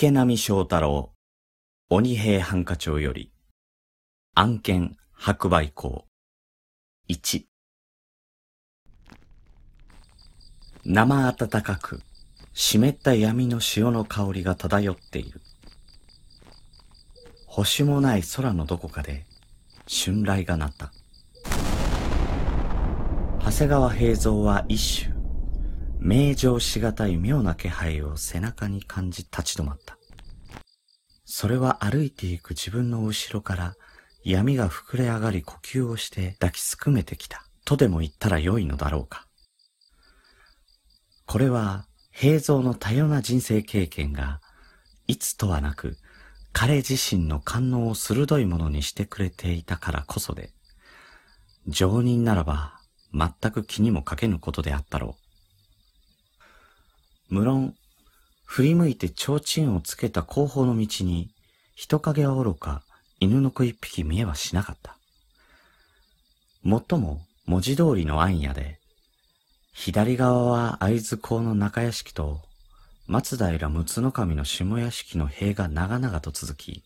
池波正太郎、鬼平犯科帳より、案件白売校。1。生暖かく、湿った闇の潮の香りが漂っている。星もない空のどこかで、春雷が鳴った。長谷川平蔵は一種、名状しがたい妙な気配を背中に感じ立ち止まった。それは歩いていく自分の後ろから闇が膨れ上がり呼吸をして抱きすくめてきたとでも言ったらよいのだろうか。これは平蔵の多様な人生経験がいつとはなく彼自身の感能を鋭いものにしてくれていたからこそで、常人ならば全く気にもかけぬことであったろう。無論、振り向いて提灯をつけた後方の道に、人影は愚か、犬の子一匹見えはしなかった。もっとも、文字通りの暗夜で、左側は会津港の中屋敷と、松平六の神の下屋敷の塀が長々と続き、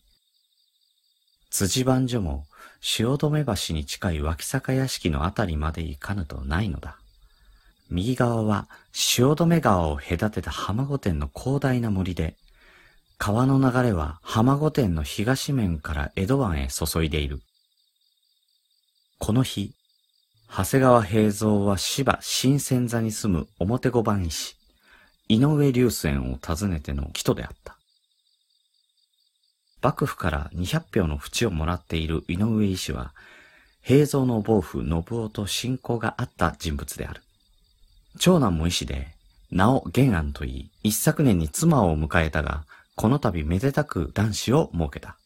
辻番所も汐留橋に近い脇坂屋敷のあたりまで行かぬとないのだ。右側は汐留川を隔てた浜御殿の広大な森で、川の流れは浜御殿の東面から江戸湾へ注いでいる。この日、長谷川平蔵は芝新鮮座に住む表五番医師、井上流泉を訪ねての帰途であった。幕府から200票の淵をもらっている井上医師は、平蔵の暴父信夫と親交があった人物である。長男も医師で、名を玄安と言い、一昨年に妻を迎えたが、この度めでたく男子を設けた。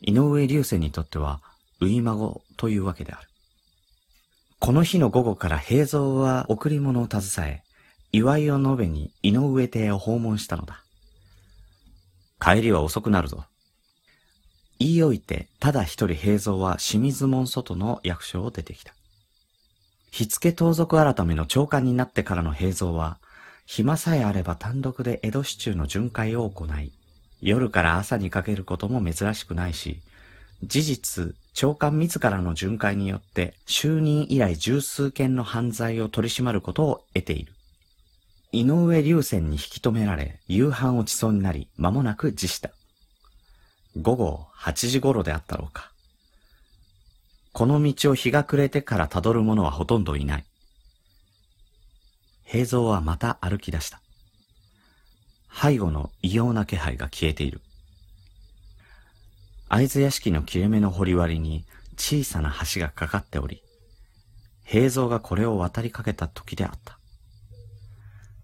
井上流星にとっては、初孫というわけである。この日の午後から平蔵は贈り物を携え、祝いを述べに井上邸を訪問したのだ。帰りは遅くなるぞ。言い置いて、ただ一人平蔵は清水門外の役所を出てきた。火付盗賊改めの長官になってからの平蔵は、暇さえあれば単独で江戸市中の巡回を行い、夜から朝にかけることも珍しくないし、事実、長官自らの巡回によって就任以来十数件の犯罪を取り締まることを得ている。井上流泉に引き止められ、夕飯落ちそうになり、間もなく辞した。午後8時頃であったろうか。この道を日が暮れてから辿る者はほとんどいない。平蔵はまた歩き出した。背後の異様な気配が消えている。会津屋敷の切れ目の掘り割りに小さな橋がかかっており、平蔵がこれを渡りかけた時であった。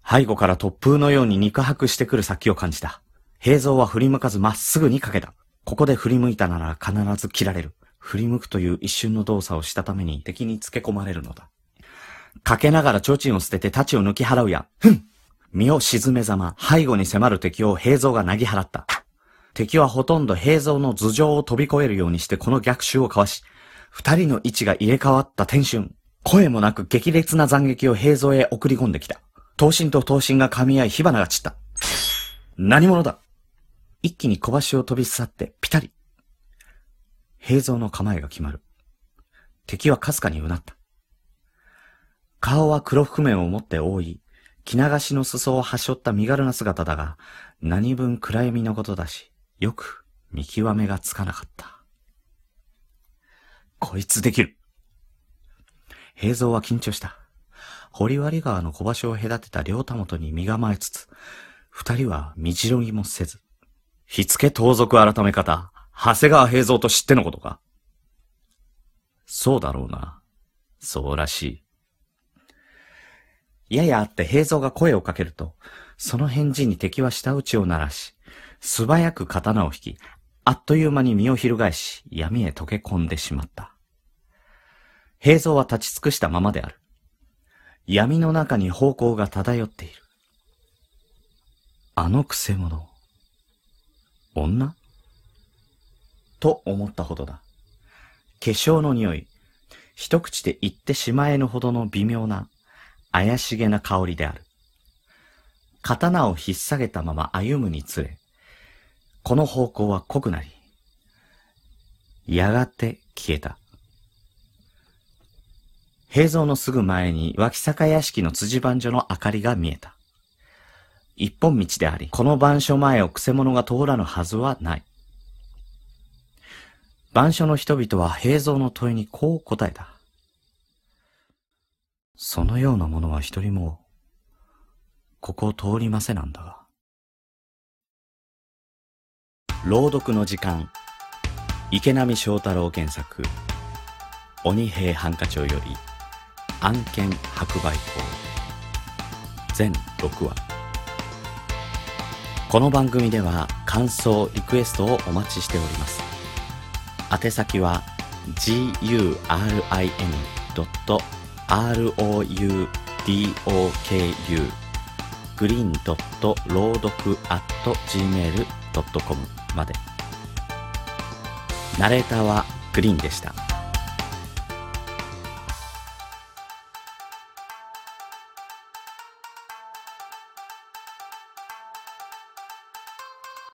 背後から突風のように肉薄してくる先を感じた。平蔵は振り向かずまっすぐにかけた。ここで振り向いたなら必ず切られる。振り向くという一瞬の動作をしたために敵につけ込まれるのだ。かけながら提灯を捨てて太刀を抜き払うや。ふん身を沈めざま、背後に迫る敵を平蔵がなぎ払った。敵はほとんど平蔵の頭上を飛び越えるようにしてこの逆襲をかわし、二人の位置が入れ替わった天春。声もなく激烈な斬撃を平蔵へ送り込んできた。刀身と刀身が噛み合い火花が散った。何者だ？一気に小橋を飛び去ってピタリ。平蔵の構えが決まる。敵はかすかにうなった。顔は黒覆面を持って覆い、着流しの裾をはしょった身軽な姿だが、何分暗闇のことだし、よく見極めがつかなかった。こいつできる。平蔵は緊張した。堀割川の小橋を隔てた両田元に身構えつつ、二人は身白ぎもせず、火付け盗賊改め方、長谷川平蔵と知ってのことか？そうだろうな。そうらしい。ややあって平蔵が声をかけると、その返事に敵は舌打ちを鳴らし、素早く刀を引き、あっという間に身を翻し、闇へ溶け込んでしまった。平蔵は立ち尽くしたままである。闇の中に方向が漂っている。あのくせ者。女？と思ったほどだ。化粧の匂い、一口で言ってしまえぬほどの微妙な、怪しげな香りである。刀を引っ提げたまま歩むにつれ、この方向は濃くなり、やがて消えた。平蔵のすぐ前に脇坂屋敷の辻番所の明かりが見えた。一本道であり、この番所前をくせ者が通らぬはずはない。番所の人々は平蔵の問いにこう答えた。そのようなものは一人も、ここを通りませなんだが。朗読の時間、池波正太郎原作、鬼平犯科帳より、案件白売法、全6話。この番組では感想、リクエストをお待ちしております。宛先は gurin.roudoku グリーンドット朗読 at gmail.com まで。ナレーターはグリーンでした。